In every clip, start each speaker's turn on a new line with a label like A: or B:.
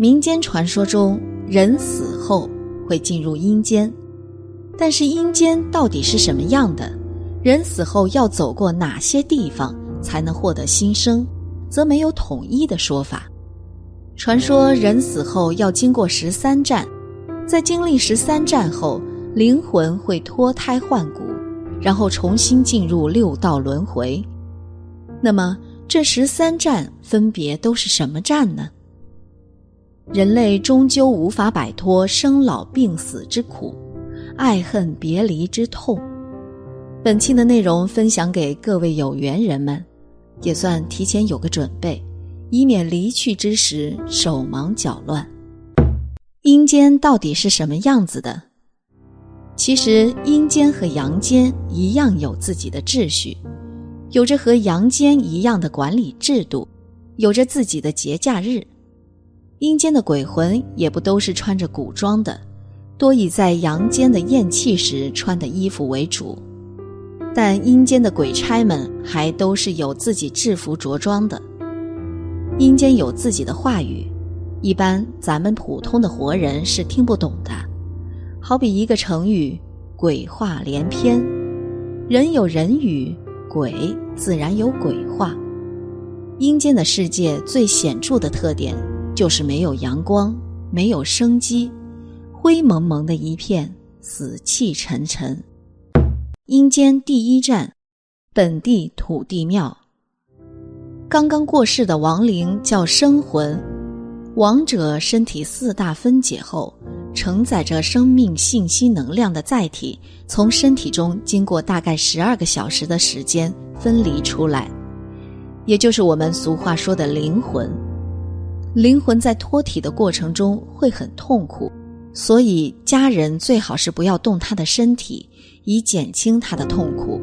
A: 民间传说中，人死后会进入阴间，但是阴间到底是什么样的？人死后要走过哪些地方才能获得新生，则没有统一的说法。传说人死后要经过十三站，在经历十三站后，灵魂会脱胎换骨，然后重新进入六道轮回。那么，这十三站分别都是什么站呢？人类终究无法摆脱生老病死之苦，爱恨别离之痛。本期的内容分享给各位有缘人们，也算提前有个准备。以免离去之时手忙脚乱。阴间到底是什么样子的？其实阴间和阳间一样有自己的秩序，有着和阳间一样的管理制度，有着自己的节假日。阴间的鬼魂也不都是穿着古装的，多以在阳间的咽气时穿的衣服为主。但阴间的鬼差们还都是有自己制服着装的。阴间有自己的话语，一般咱们普通的活人是听不懂的。好比一个成语“鬼话连篇”，人有人语，鬼自然有鬼话。阴间的世界最显著的特点就是没有阳光，没有生机，灰蒙蒙的一片，死气沉沉。阴间第一站，本地土地庙。刚刚过世的亡灵叫生魂，亡者身体四大分解后，承载着生命信息能量的载体，从身体中经过大概十二个小时的时间分离出来，也就是我们俗话说的灵魂。灵魂在脱体的过程中会很痛苦，所以家人最好是不要动他的身体，以减轻他的痛苦。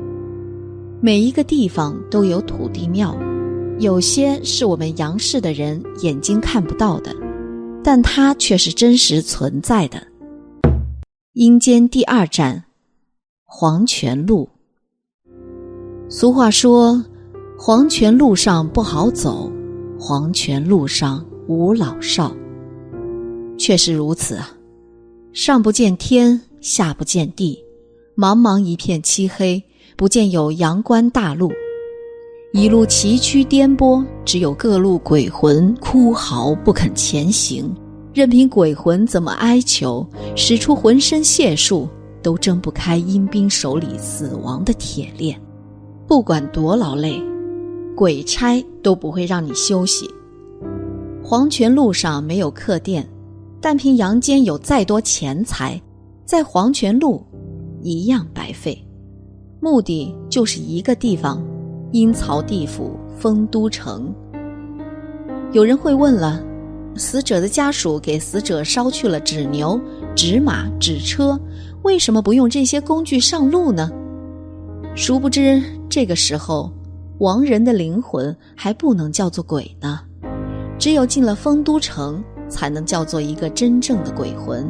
A: 每一个地方都有土地庙。有些是我们阳世的人眼睛看不到的，但它却是真实存在的。阴间第二站，黄泉路。俗话说：“黄泉路上不好走，黄泉路上无老少。”确实如此啊，上不见天，下不见地，茫茫一片漆黑，不见有阳关大路。一路崎岖颠簸，只有各路鬼魂哭嚎不肯前行，任凭鬼魂怎么哀求，使出浑身解数，都挣不开阴兵手里死亡的铁链。不管多劳累，鬼差都不会让你休息。黄泉路上没有客店，但凭阳间有再多钱财，在黄泉路一样白费。目的就是一个地方。阴曹地府，丰都城。有人会问了：死者的家属给死者烧去了纸牛、纸马、纸车，为什么不用这些工具上路呢？殊不知，这个时候，亡人的灵魂还不能叫做鬼呢。只有进了丰都城，才能叫做一个真正的鬼魂。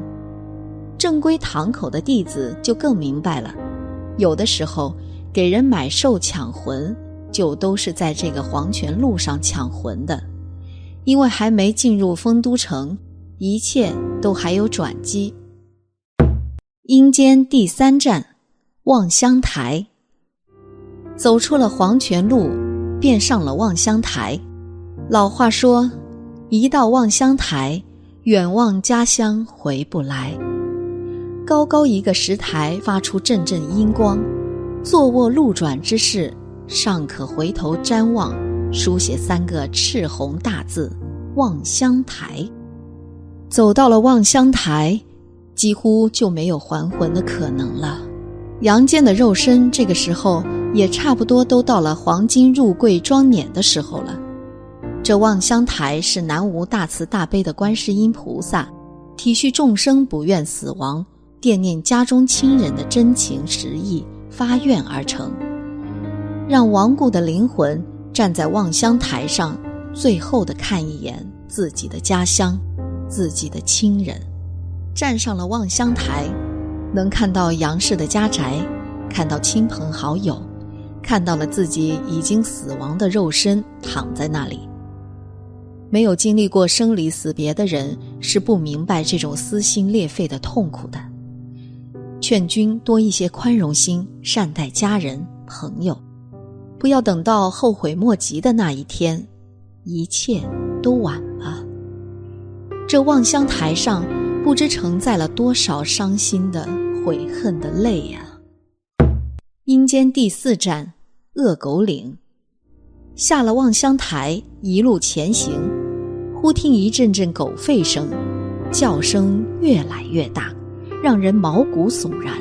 A: 正规堂口的弟子就更明白了，有的时候给人买寿抢魂。就都是在这个黄泉路上抢魂的，因为还没进入丰都城，一切都还有转机。阴间第三站，望乡台。走出了黄泉路，便上了望乡台。老话说：“一到望乡台，远望家乡回不来。”高高一个石台，发出阵阵阴光，坐卧路转之事。尚可回头瞻望，书写三个赤红大字“望乡台”。走到了望乡台，几乎就没有还魂的可能了。阳间的肉身，这个时候也差不多都到了黄金入柜装碾的时候了。这望乡台是南无大慈大悲的观世音菩萨，体恤众生不愿死亡、惦念家中亲人的真情实意发愿而成。让亡故的灵魂站在望乡台上，最后的看一眼自己的家乡，自己的亲人。站上了望乡台，能看到杨氏的家宅，看到亲朋好友，看到了自己已经死亡的肉身躺在那里。没有经历过生离死别的人是不明白这种撕心裂肺的痛苦的。劝君多一些宽容心，善待家人朋友，不要等到后悔莫及的那一天，一切都晚了。这望乡台上，不知承载了多少伤心的、悔恨的泪呀！阴间第四站，恶狗岭。下了望乡台，一路前行，忽听一阵阵狗吠声，叫声越来越大，让人毛骨悚然。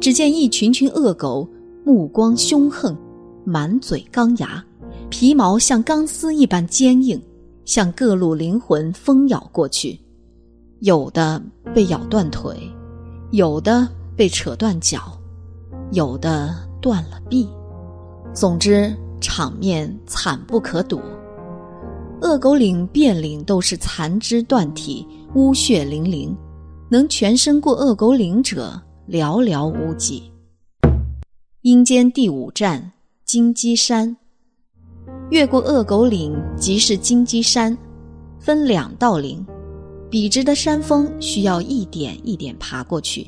A: 只见一群群恶狗，目光凶横，满嘴钢牙，皮毛像钢丝一般坚硬，向各路灵魂疯咬过去。有的被咬断腿，有的被扯断脚，有的断了臂。总之。场面惨不可睹，恶狗岭遍岭都是残肢断体、污血淋淋，能全身过恶狗岭者寥寥无几。阴间第五站金鸡山，越过恶狗岭即是金鸡山，分两道岭，笔直的山峰需要一点一点爬过去。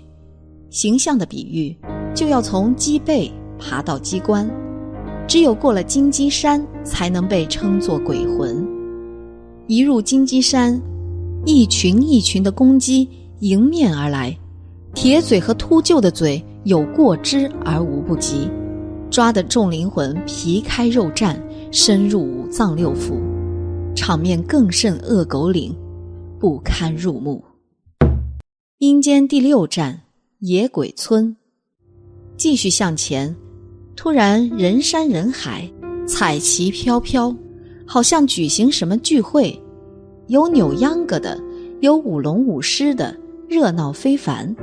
A: 形象的比喻，就要从鸡背爬到鸡冠。只有过了金鸡山，才能被称作鬼魂。一入金鸡山，一群一群的公鸡迎面而来，铁嘴和秃鹫的嘴有过之而无不及，抓得众灵魂皮开肉绽，深入五脏六腑，场面更甚恶狗岭，不堪入目。阴间第六站野鬼村，继续向前。突然，人山人海，彩旗飘飘，好像举行什么聚会，有扭秧歌的，有舞龙舞狮的，热闹非凡。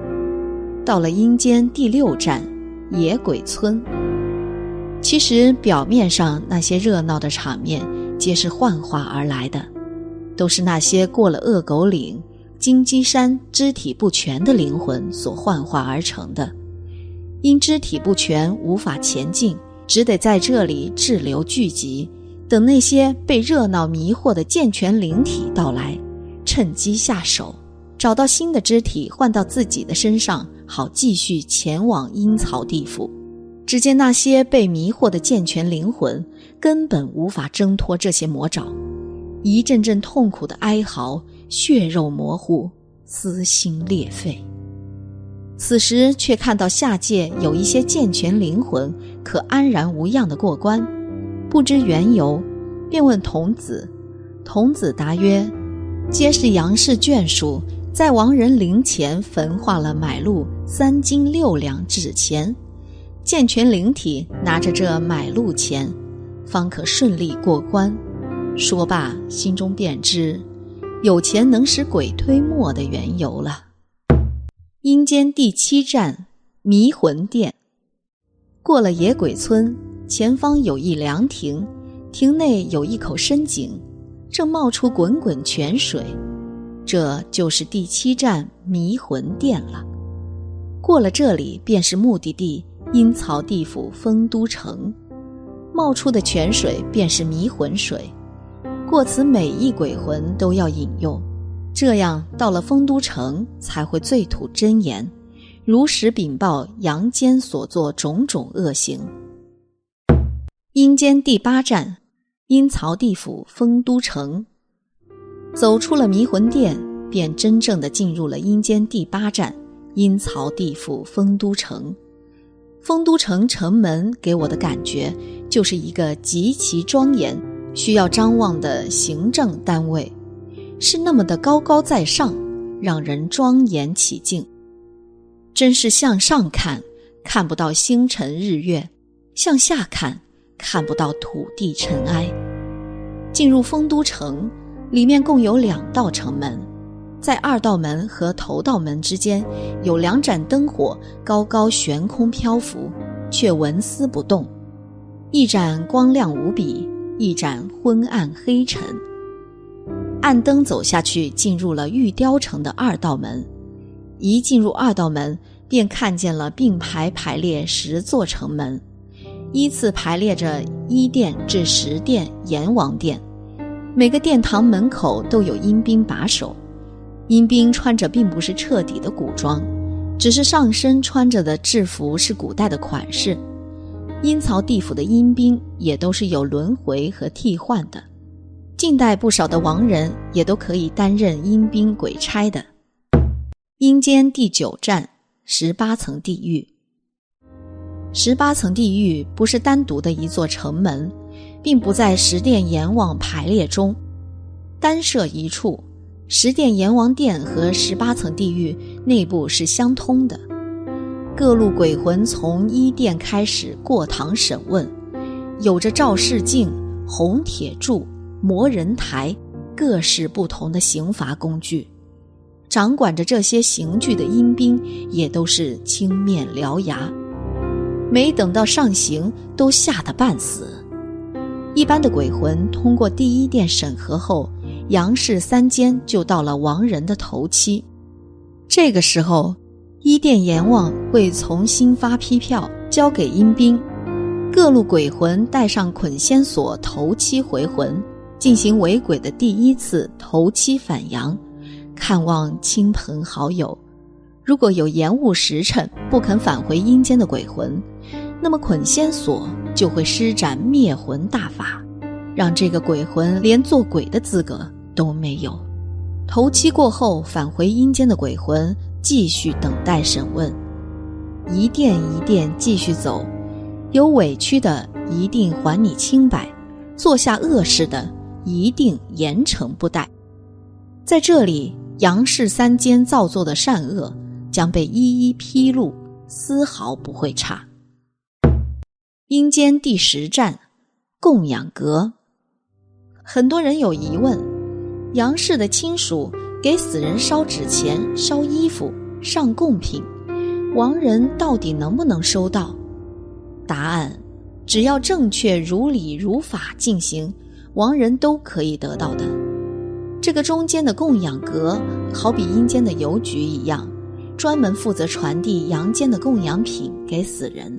A: 到了阴间第六站野鬼村，其实表面上那些热闹的场面，皆是幻化而来的，都是那些过了恶狗岭、金鸡山肢体不全的灵魂所幻化而成的。因肢体不全无法前进，只得在这里滞留聚集，等那些被热闹迷惑的健全灵体到来，趁机下手，找到新的肢体换到自己的身上，好继续前往阴曹地府。只见那些被迷惑的健全灵魂根本无法挣脱这些魔爪，一阵阵痛苦的哀嚎，血肉模糊，撕心裂肺。此时却看到下界有一些健全灵魂，可安然无恙的过关，不知缘由，便问童子。童子答曰：“皆是杨氏眷属，在亡人灵前焚化了买路三斤六两纸钱，健全灵体拿着这买路钱，方可顺利过关。”说罢，心中便知，有钱能使鬼推磨的缘由了。阴间第七站迷魂殿。过了野鬼村，前方有一凉亭，亭内有一口深井，正冒出滚滚泉水，这就是第七站迷魂殿了。过了这里，便是目的地阴曹地府丰都城，冒出的泉水便是迷魂水，过此每一鬼魂都要饮用。这样到了丰都城，才会醉吐真言，如实禀报阳间所做种种恶行。阴间第八站，阴曹地府丰都城。走出了迷魂殿，便真正的进入了阴间第八站，阴曹地府丰都城。丰都城城门给我的感觉，就是一个极其庄严、需要张望的行政单位。是那么的高高在上，让人庄严起敬。真是向上看，看不到星辰日月；向下看，看不到土地尘埃。进入丰都城，里面共有两道城门，在二道门和头道门之间，有两盏灯火高高悬空漂浮，却纹丝不动。一盏光亮无比，一盏昏暗黑沉。按灯走下去，进入了玉雕城的二道门。一进入二道门，便看见了并排排列十座城门，依次排列着一殿至十殿阎王殿。每个殿堂门口都有阴兵把守，阴兵穿着并不是彻底的古装，只是上身穿着的制服是古代的款式。阴曹地府的阴兵也都是有轮回和替换的，近代不少的亡人也都可以担任阴兵鬼差的。阴间第九站，十八层地狱。十八层地狱不是单独的一座城门，并不在十殿阎王排列中，单设一处。十殿阎王殿和十八层地狱内部是相通的，各路鬼魂从一殿开始过堂审问，有着照视镜、红铁柱、魔人台，各式不同的刑罚工具。掌管着这些刑具的阴兵也都是青面獠牙。没等到上刑，都吓得半死。一般的鬼魂通过第一殿审核后，阳世三监就到了亡人的头七。这个时候，一殿阎王会重新发批票交给阴兵，各路鬼魂带上捆仙索头七回魂，进行为鬼的第一次头七返阳，看望亲朋好友。如果有延误时辰不肯返回阴间的鬼魂，那么捆仙索就会施展灭魂大法，让这个鬼魂连做鬼的资格都没有。头七过后返回阴间的鬼魂继续等待审问，一殿一殿继续走，有委屈的一定还你清白，做下恶事的一定严惩不贷。在这里，杨氏三监造作的善恶将被一一披露，丝毫不会差。阴间第十站，供养阁。很多人有疑问：杨氏的亲属给死人烧纸钱、烧衣服、上贡品，亡人到底能不能收到？答案：只要正确、如理如法进行，亡人都可以得到的。这个中间的供养阁，好比阴间的邮局一样，专门负责传递阳间的供养品给死人。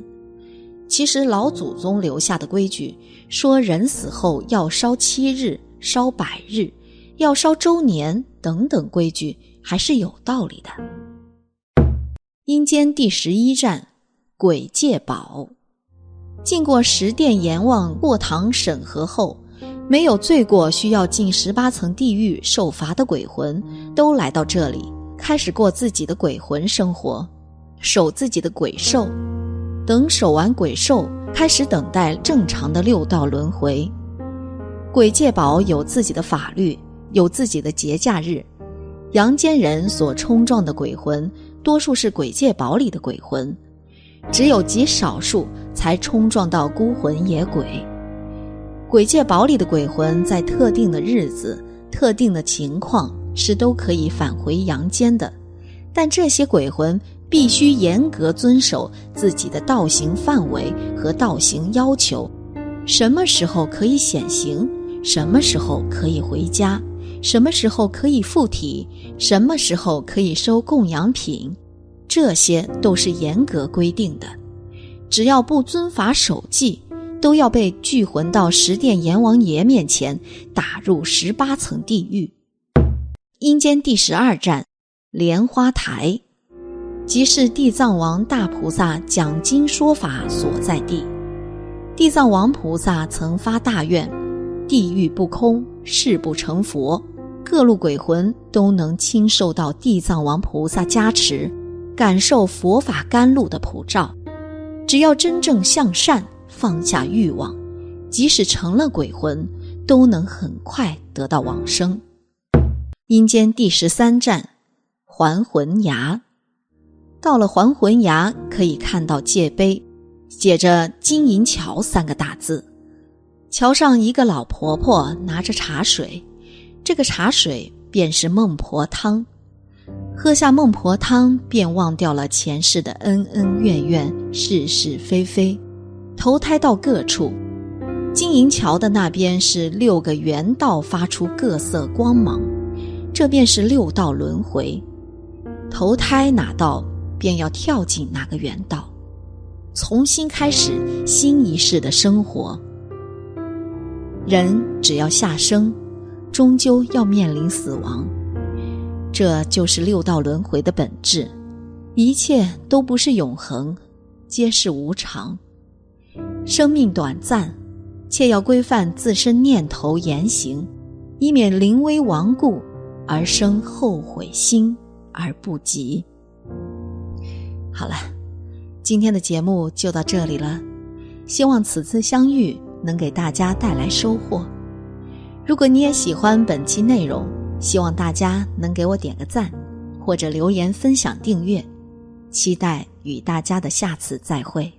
A: 其实老祖宗留下的规矩说，人死后要烧七日、烧百日、要烧周年等等规矩，还是有道理的。阴间第十一站，鬼界宝。经过十殿阎王过堂审核后，没有罪过需要进十八层地狱受罚的鬼魂，都来到这里，开始过自己的鬼魂生活，守自己的鬼兽。等守完鬼兽，开始等待正常的六道轮回。鬼界堡有自己的法律，有自己的节假日。阳间人所冲撞的鬼魂，多数是鬼界堡里的鬼魂，只有极少数才冲撞到孤魂野鬼。鬼界堡里的鬼魂在特定的日子、特定的情况是都可以返回阳间的，但这些鬼魂。必须严格遵守自己的道行范围和道行要求，什么时候可以显形，什么时候可以回家，什么时候可以附体，什么时候可以收供养品，这些都是严格规定的。只要不遵法守纪，都要被聚魂到十殿阎王爷面前，打入十八层地狱。阴间第十二站，莲花台。即是地藏王大菩萨讲经说法所在地。地藏王菩萨曾发大愿：地狱不空，誓不成佛。各路鬼魂都能亲受到地藏王菩萨加持，感受佛法甘露的普照。只要真正向善，放下欲望，即使成了鬼魂，都能很快得到往生。阴间第十三站，还魂崖。到了还魂崖，可以看到界碑，写着“金银桥”三个大字。桥上一个老婆婆拿着茶水，这个茶水便是孟婆汤。喝下孟婆汤，便忘掉了前世的恩恩怨怨、是是非非，投胎到各处。金银桥的那边是六个圆道，发出各色光芒，这便是六道轮回。投胎哪道？便要跳进那个原道，重新开始新一世的生活。人只要下生，终究要面临死亡。这就是六道轮回的本质，一切都不是永恒，皆是无常。生命短暂，切要规范自身念头言行，以免临危亡故而生后悔心而不及。好了，今天的节目就到这里了，希望此次相遇能给大家带来收获。如果你也喜欢本期内容，希望大家能给我点个赞，或者留言分享订阅，期待与大家的下次再会。